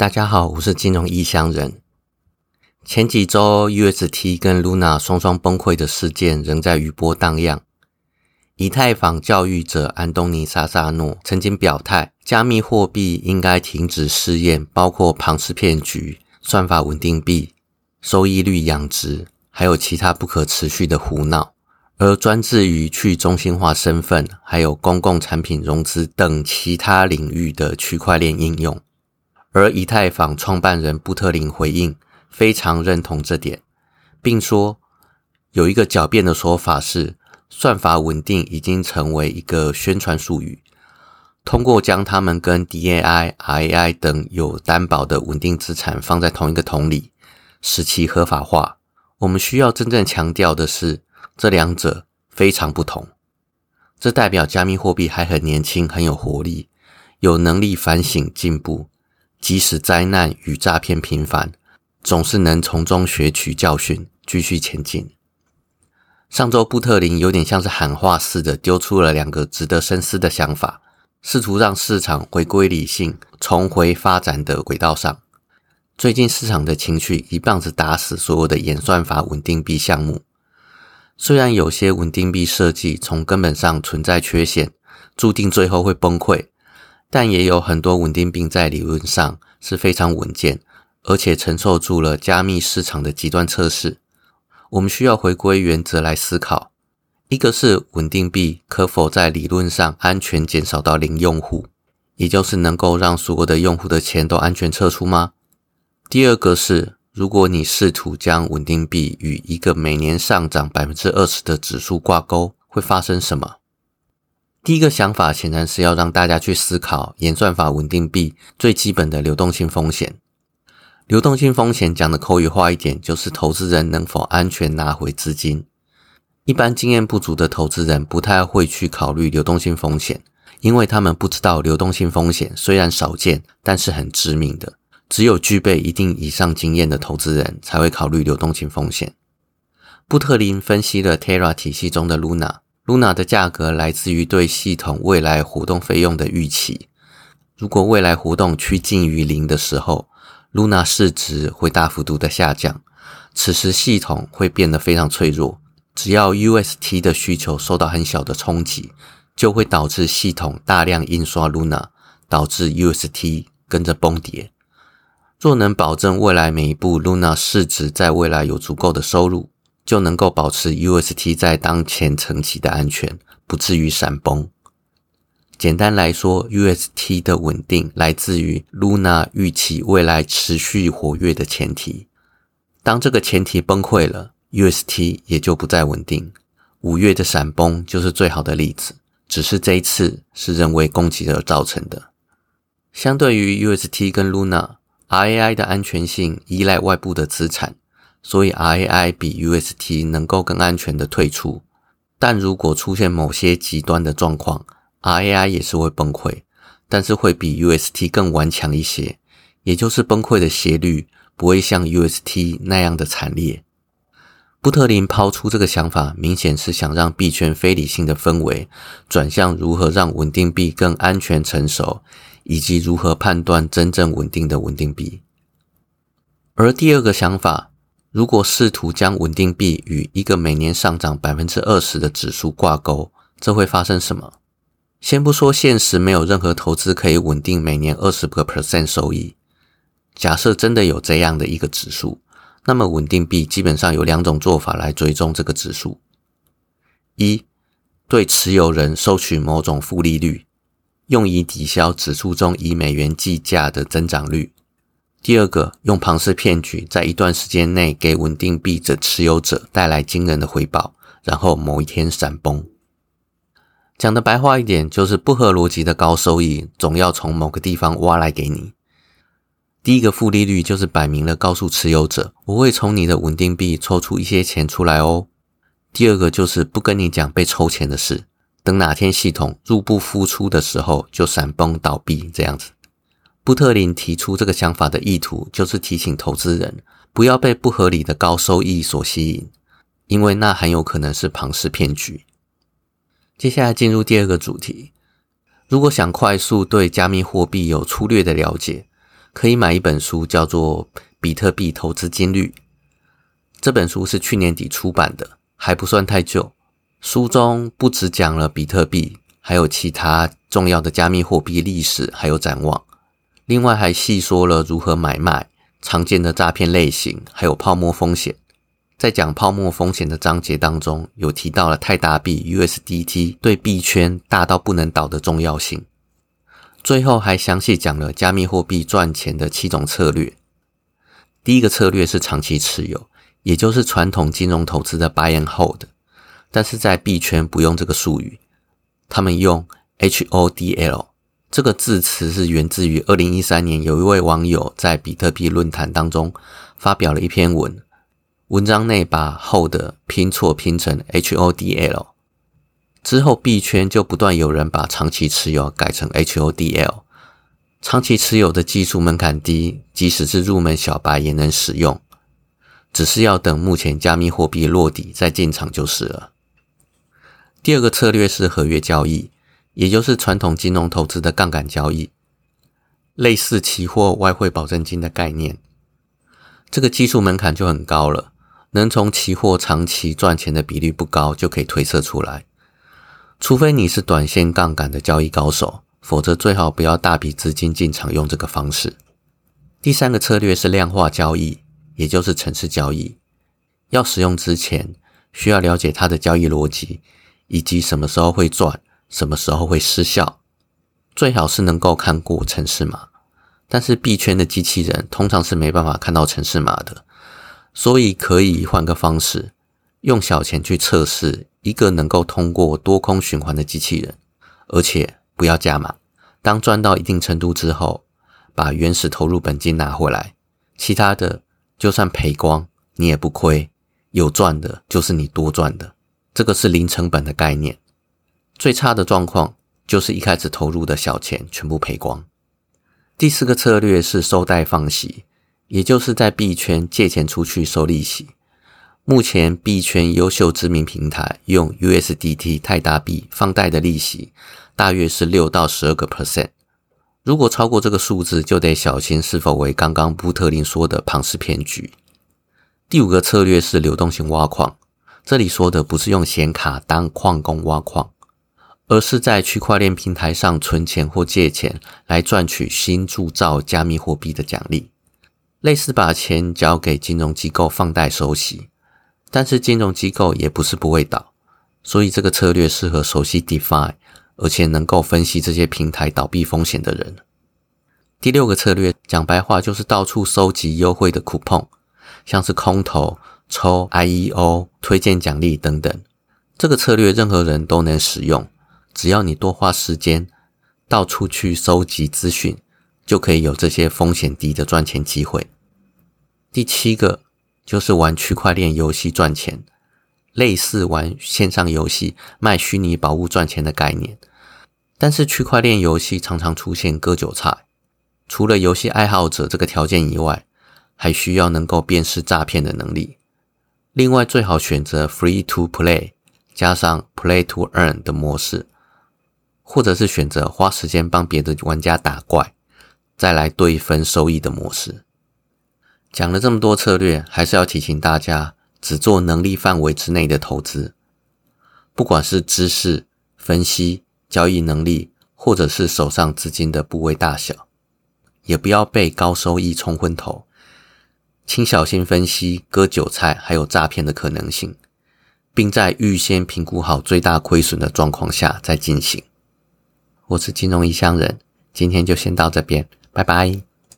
大家好，我是金融异乡人。前几周，UST 跟 Luna 双双崩溃的事件仍在余波荡漾。以太坊教育者安东尼·萨萨诺曾经表态，加密货币应该停止试验，包括庞氏骗局、算法稳定币、收益率养殖，还有其他不可持续的胡闹，而专注于去中心化身份，还有公共产品融资等其他领域的区块链应用。而以太坊创办人布特林回应，非常认同这点，并说有一个狡辩的说法是，算法稳定已经成为一个宣传术语，通过将它们跟 DAI、RAI 等有担保的稳定资产放在同一个桶里，使其合法化。我们需要真正强调的是，这两者非常不同。这代表加密货币还很年轻，很有活力，有能力反省进步。即使灾难与诈骗频繁，总是能从中学取教训，继续前进。上周布特林有点像是喊话似的，丢出了两个值得深思的想法，试图让市场回归理性，重回发展的轨道上。最近市场的情绪一棒子打死所有的演算法稳定币项目。虽然有些稳定币设计从根本上存在缺陷，注定最后会崩溃。但也有很多稳定币在理论上是非常稳健，而且承受住了加密市场的极端测试。我们需要回归原则来思考：一个是稳定币可否在理论上安全减少到零用户，也就是能够让所有的用户的钱都安全撤出吗？第二个是，如果你试图将稳定币与一个每年上涨百分之二十的指数挂钩，会发生什么？第一个想法显然是要让大家去思考演算法稳定币最基本的流动性风险。流动性风险讲的口语化一点，就是投资人能否安全拿回资金。一般经验不足的投资人不太会去考虑流动性风险，因为他们不知道流动性风险虽然少见，但是很致命的。只有具备一定以上经验的投资人才会考虑流动性风险。布特林分析了 Terra 体系中的 Luna。Luna 的价格来自于对系统未来活动费用的预期。如果未来活动趋近于零的时候，Luna 市值会大幅度的下降。此时系统会变得非常脆弱。只要 UST 的需求受到很小的冲击，就会导致系统大量印刷 Luna，导致 UST 跟着崩跌。若能保证未来每一步 Luna 市值在未来有足够的收入。就能够保持 UST 在当前层级的安全，不至于闪崩。简单来说，UST 的稳定来自于 Luna 预期未来持续活跃的前提。当这个前提崩溃了，UST 也就不再稳定。五月的闪崩就是最好的例子，只是这一次是人为攻击而造成的。相对于 UST 跟 Luna，RAI 的安全性依赖外部的资产。所以 RAI 比 UST 能够更安全的退出，但如果出现某些极端的状况，RAI 也是会崩溃，但是会比 UST 更顽强一些，也就是崩溃的斜率不会像 UST 那样的惨烈。布特林抛出这个想法，明显是想让币圈非理性的氛围转向如何让稳定币更安全成熟，以及如何判断真正稳定的稳定币。而第二个想法。如果试图将稳定币与一个每年上涨百分之二十的指数挂钩，这会发生什么？先不说现实没有任何投资可以稳定每年二十个 percent 收益，假设真的有这样的一个指数，那么稳定币基本上有两种做法来追踪这个指数：一，对持有人收取某种负利率，用以抵消指数中以美元计价的增长率。第二个，用庞氏骗局，在一段时间内给稳定币的持有者带来惊人的回报，然后某一天闪崩。讲的白话一点，就是不合逻辑的高收益，总要从某个地方挖来给你。第一个负利率就是摆明了告诉持有者，我会从你的稳定币抽出一些钱出来哦。第二个就是不跟你讲被抽钱的事，等哪天系统入不敷出的时候，就闪崩倒闭这样子。布特林提出这个想法的意图，就是提醒投资人不要被不合理的高收益所吸引，因为那很有可能是庞氏骗局。接下来进入第二个主题，如果想快速对加密货币有粗略的了解，可以买一本书，叫做《比特币投资金律》。这本书是去年底出版的，还不算太旧。书中不只讲了比特币，还有其他重要的加密货币历史，还有展望。另外还细说了如何买卖、常见的诈骗类型，还有泡沫风险。在讲泡沫风险的章节当中，有提到了泰达币 USDT 对币圈大到不能倒的重要性。最后还详细讲了加密货币赚钱的七种策略。第一个策略是长期持有，也就是传统金融投资的 buy and hold，但是在币圈不用这个术语，他们用 HODL 这个字词是源自于二零一三年有一位网友在比特币论坛当中发表了一篇文。文章内把 hold 拼错拼成 HODL，之后币圈就不断有人把长期持有改成 HODL。长期持有的技术门槛低，即使是入门小白也能使用，只是要等目前加密货币落底再进场就是了。第二个策略是合约交易，也就是传统金融投资的杠杆交易，类似期货外汇保证金的概念。这个技术门槛就很高了。能从期货长期赚钱的比率不高，就可以推测出来。除非你是短线杠杆的交易高手，否则最好不要大笔资金进场用这个方式。第三个策略是量化交易，也就是程式交易。要使用之前，需要了解它的交易逻辑，以及什么时候会赚，什么时候会失效。最好是能够看过程式码，但是币圈的机器人通常是没办法看到程式码的。所以可以换个方式，用小钱去测试一个能够通过多空循环的机器人，而且不要加码。当赚到一定程度之后，把原始投入本金拿回来，其他的就算赔光你也不亏，有赚的就是你多赚的。这个是零成本的概念。最差的状况就是一开始投入的小钱全部赔光。第四个策略是收贷放息。也就是在币圈借钱出去收利息。目前币圈优秀知名平台用 USDT 泰达币放贷的利息大约是六到十二个 percent。如果超过这个数字，就得小心是否为刚刚布特林说的庞氏骗局。第五个策略是流动性挖矿。这里说的不是用显卡当矿工挖矿，而是在区块链平台上存钱或借钱来赚取新铸造加密货币的奖励。类似把钱交给金融机构放贷收息，但是金融机构也不是不会倒，所以这个策略适合熟悉 DeFi 而且能够分析这些平台倒闭风险的人。第六个策略讲白话就是到处收集优惠的 coupon，像是空投、抽 IEO、推荐奖励等等。这个策略任何人都能使用，只要你多花时间到处去收集资讯。就可以有这些风险低的赚钱机会。第七个就是玩区块链游戏赚钱，类似玩线上游戏卖虚拟宝物赚钱的概念。但是区块链游戏常常出现割韭菜，除了游戏爱好者这个条件以外，还需要能够辨识诈骗的能力。另外，最好选择 free to play 加上 play to earn 的模式，或者是选择花时间帮别的玩家打怪。再来对分收益的模式，讲了这么多策略，还是要提醒大家，只做能力范围之内的投资。不管是知识、分析、交易能力，或者是手上资金的部位大小，也不要被高收益冲昏头。请小心分析割韭菜还有诈骗的可能性，并在预先评估好最大亏损的状况下再进行。我是金融异乡人，今天就先到这边。拜拜。